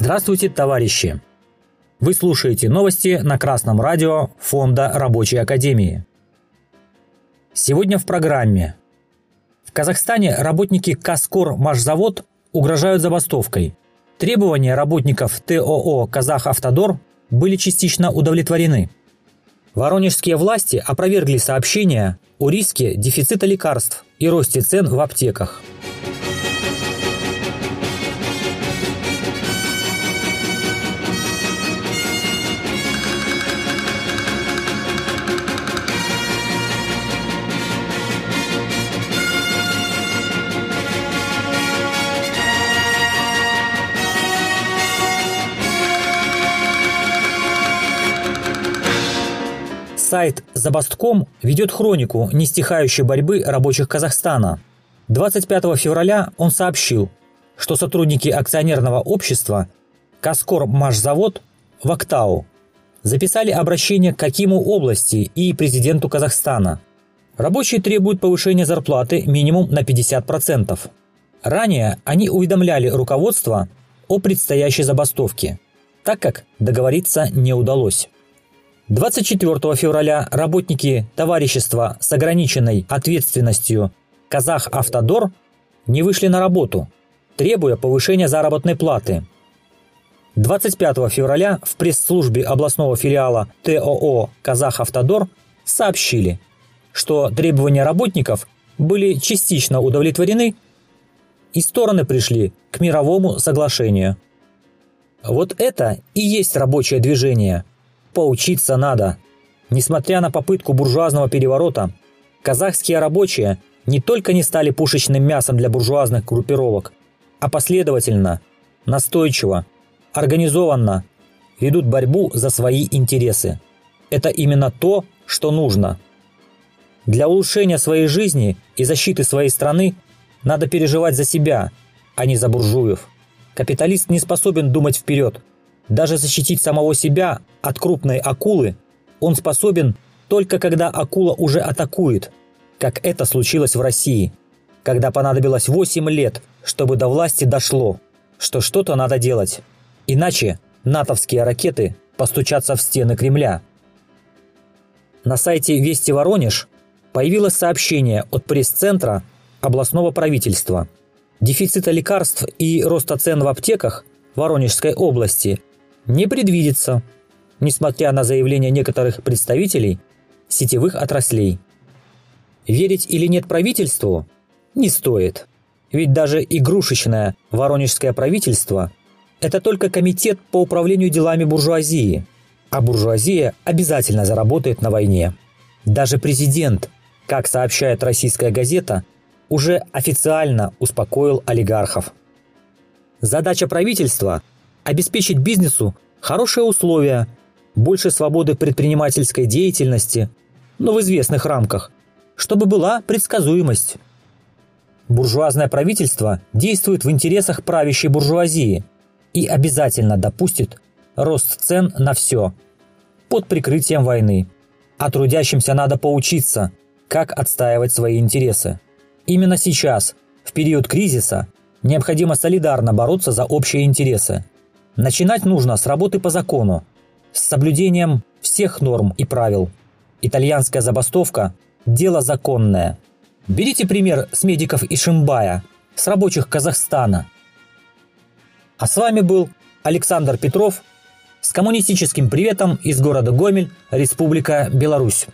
Здравствуйте, товарищи! Вы слушаете новости на Красном радио Фонда Рабочей Академии. Сегодня в программе. В Казахстане работники Каскор Машзавод угрожают забастовкой. Требования работников ТОО «Казахавтодор» были частично удовлетворены. Воронежские власти опровергли сообщения о риске дефицита лекарств и росте цен в аптеках – Сайт «Забастком» ведет хронику нестихающей борьбы рабочих Казахстана. 25 февраля он сообщил, что сотрудники акционерного общества «Каскор Машзавод» в Актау записали обращение к Акиму области и президенту Казахстана. Рабочие требуют повышения зарплаты минимум на 50%. Ранее они уведомляли руководство о предстоящей забастовке, так как договориться не удалось. 24 февраля работники товарищества с ограниченной ответственностью «Казах Автодор» не вышли на работу, требуя повышения заработной платы. 25 февраля в пресс-службе областного филиала ТОО «Казах Автодор» сообщили, что требования работников были частично удовлетворены и стороны пришли к мировому соглашению. Вот это и есть рабочее движение – Поучиться надо. Несмотря на попытку буржуазного переворота, казахские рабочие не только не стали пушечным мясом для буржуазных группировок, а последовательно, настойчиво, организованно ведут борьбу за свои интересы. Это именно то, что нужно. Для улучшения своей жизни и защиты своей страны надо переживать за себя, а не за буржуев. Капиталист не способен думать вперед, даже защитить самого себя от крупной акулы он способен только когда акула уже атакует, как это случилось в России, когда понадобилось 8 лет, чтобы до власти дошло, что что-то надо делать. Иначе натовские ракеты постучатся в стены Кремля. На сайте «Вести Воронеж» появилось сообщение от пресс-центра областного правительства. Дефицита лекарств и роста цен в аптеках Воронежской области не предвидится, несмотря на заявления некоторых представителей сетевых отраслей. Верить или нет правительству не стоит. Ведь даже игрушечное воронежское правительство – это только комитет по управлению делами буржуазии, а буржуазия обязательно заработает на войне. Даже президент, как сообщает российская газета, уже официально успокоил олигархов. Задача правительства обеспечить бизнесу хорошие условия, больше свободы предпринимательской деятельности, но в известных рамках, чтобы была предсказуемость. Буржуазное правительство действует в интересах правящей буржуазии и обязательно допустит рост цен на все под прикрытием войны. А трудящимся надо поучиться, как отстаивать свои интересы. Именно сейчас, в период кризиса, необходимо солидарно бороться за общие интересы – Начинать нужно с работы по закону, с соблюдением всех норм и правил. Итальянская забастовка – дело законное. Берите пример с медиков Ишимбая, с рабочих Казахстана. А с вами был Александр Петров с коммунистическим приветом из города Гомель, Республика Беларусь.